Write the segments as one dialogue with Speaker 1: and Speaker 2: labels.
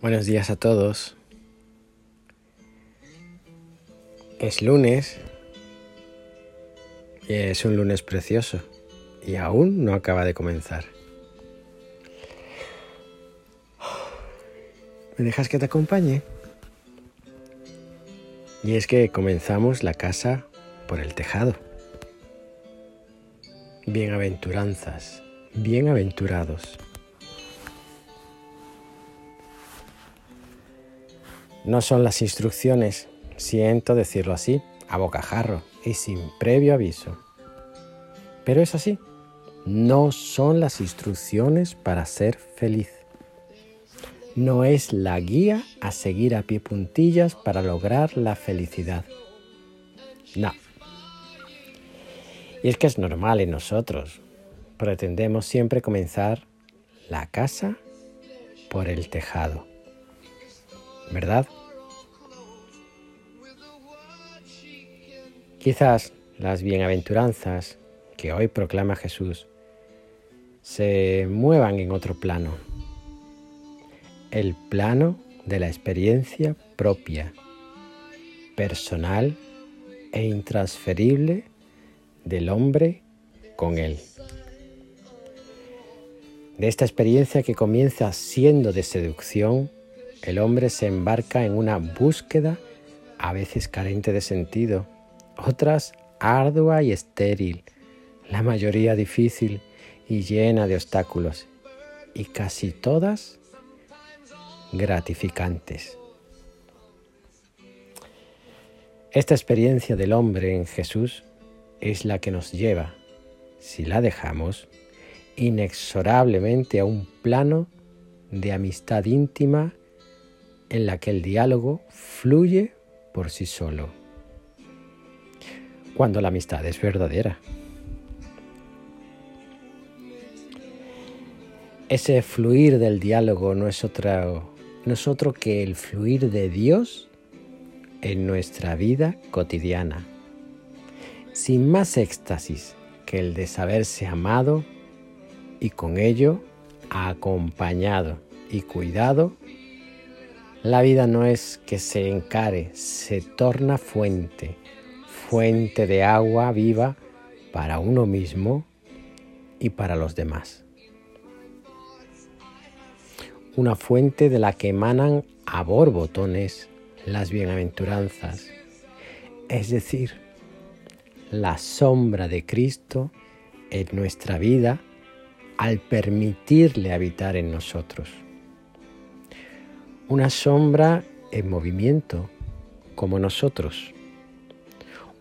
Speaker 1: Buenos días a todos. Es lunes y es un lunes precioso y aún no acaba de comenzar. ¿Me dejas que te acompañe? Y es que comenzamos la casa por el tejado. Bienaventuranzas, bienaventurados. No son las instrucciones, siento decirlo así, a bocajarro y sin previo aviso. Pero es así, no son las instrucciones para ser feliz. No es la guía a seguir a pie puntillas para lograr la felicidad. No. Y es que es normal en nosotros. Pretendemos siempre comenzar la casa por el tejado. ¿Verdad? Quizás las bienaventuranzas que hoy proclama Jesús se muevan en otro plano. El plano de la experiencia propia, personal e intransferible del hombre con Él. De esta experiencia que comienza siendo de seducción, el hombre se embarca en una búsqueda a veces carente de sentido, otras ardua y estéril, la mayoría difícil y llena de obstáculos, y casi todas gratificantes. Esta experiencia del hombre en Jesús es la que nos lleva, si la dejamos, inexorablemente a un plano de amistad íntima en la que el diálogo fluye por sí solo, cuando la amistad es verdadera. Ese fluir del diálogo no es, otro, no es otro que el fluir de Dios en nuestra vida cotidiana, sin más éxtasis que el de saberse amado y con ello acompañado y cuidado, la vida no es que se encare, se torna fuente, fuente de agua viva para uno mismo y para los demás. Una fuente de la que emanan a borbotones las bienaventuranzas, es decir, la sombra de Cristo en nuestra vida al permitirle habitar en nosotros. Una sombra en movimiento, como nosotros.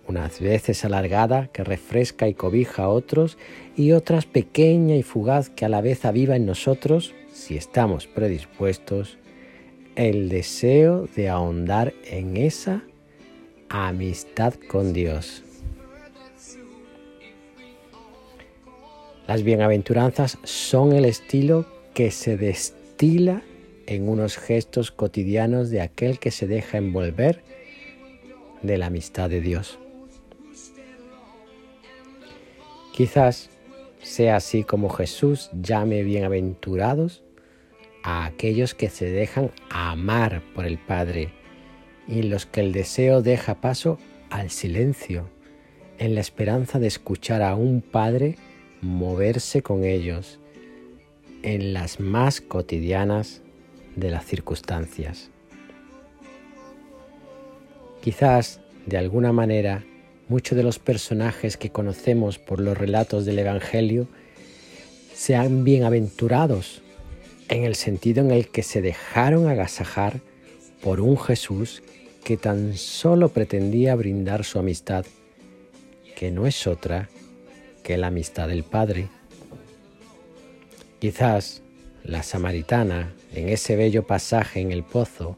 Speaker 1: Unas veces alargada que refresca y cobija a otros y otras pequeña y fugaz que a la vez aviva en nosotros, si estamos predispuestos, el deseo de ahondar en esa amistad con Dios. Las bienaventuranzas son el estilo que se destila en unos gestos cotidianos de aquel que se deja envolver de la amistad de Dios. Quizás sea así como Jesús llame bienaventurados a aquellos que se dejan amar por el Padre y los que el deseo deja paso al silencio, en la esperanza de escuchar a un Padre moverse con ellos en las más cotidianas de las circunstancias. Quizás, de alguna manera, muchos de los personajes que conocemos por los relatos del Evangelio sean bienaventurados en el sentido en el que se dejaron agasajar por un Jesús que tan solo pretendía brindar su amistad, que no es otra la amistad del Padre. Quizás la samaritana, en ese bello pasaje en el pozo,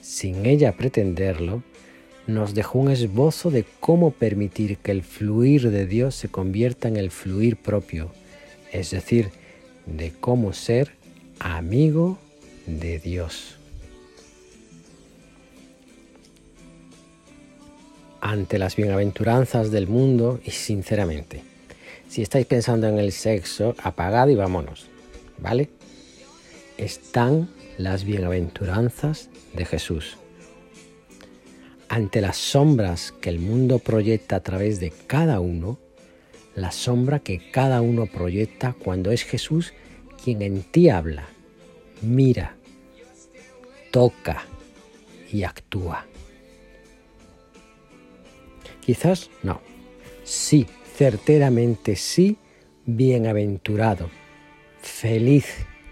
Speaker 1: sin ella pretenderlo, nos dejó un esbozo de cómo permitir que el fluir de Dios se convierta en el fluir propio, es decir, de cómo ser amigo de Dios. Ante las bienaventuranzas del mundo y sinceramente, Si estáis pensando en el sexo, apagado y vámonos, ¿vale? Están las bienaventuranzas de Jesús. Ante las sombras que el mundo proyecta a través de cada uno, la sombra que cada uno proyecta cuando es Jesús quien en ti habla, mira, toca y actúa. Quizás no, sí, certeramente sí, bienaventurado, feliz,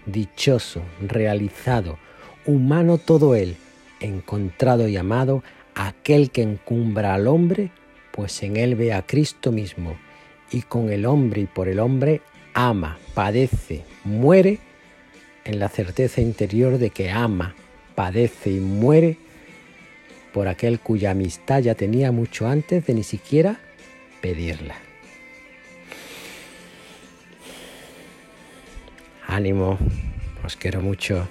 Speaker 1: dichoso, realizado, humano todo él, encontrado y amado, aquel que encumbra al hombre, pues en él ve a Cristo mismo, y con el hombre y por el hombre ama, padece, muere, en la certeza interior de que ama, padece y muere por aquel cuya amistad ya tenía mucho antes de ni siquiera pedirla. Ánimo, os quiero mucho.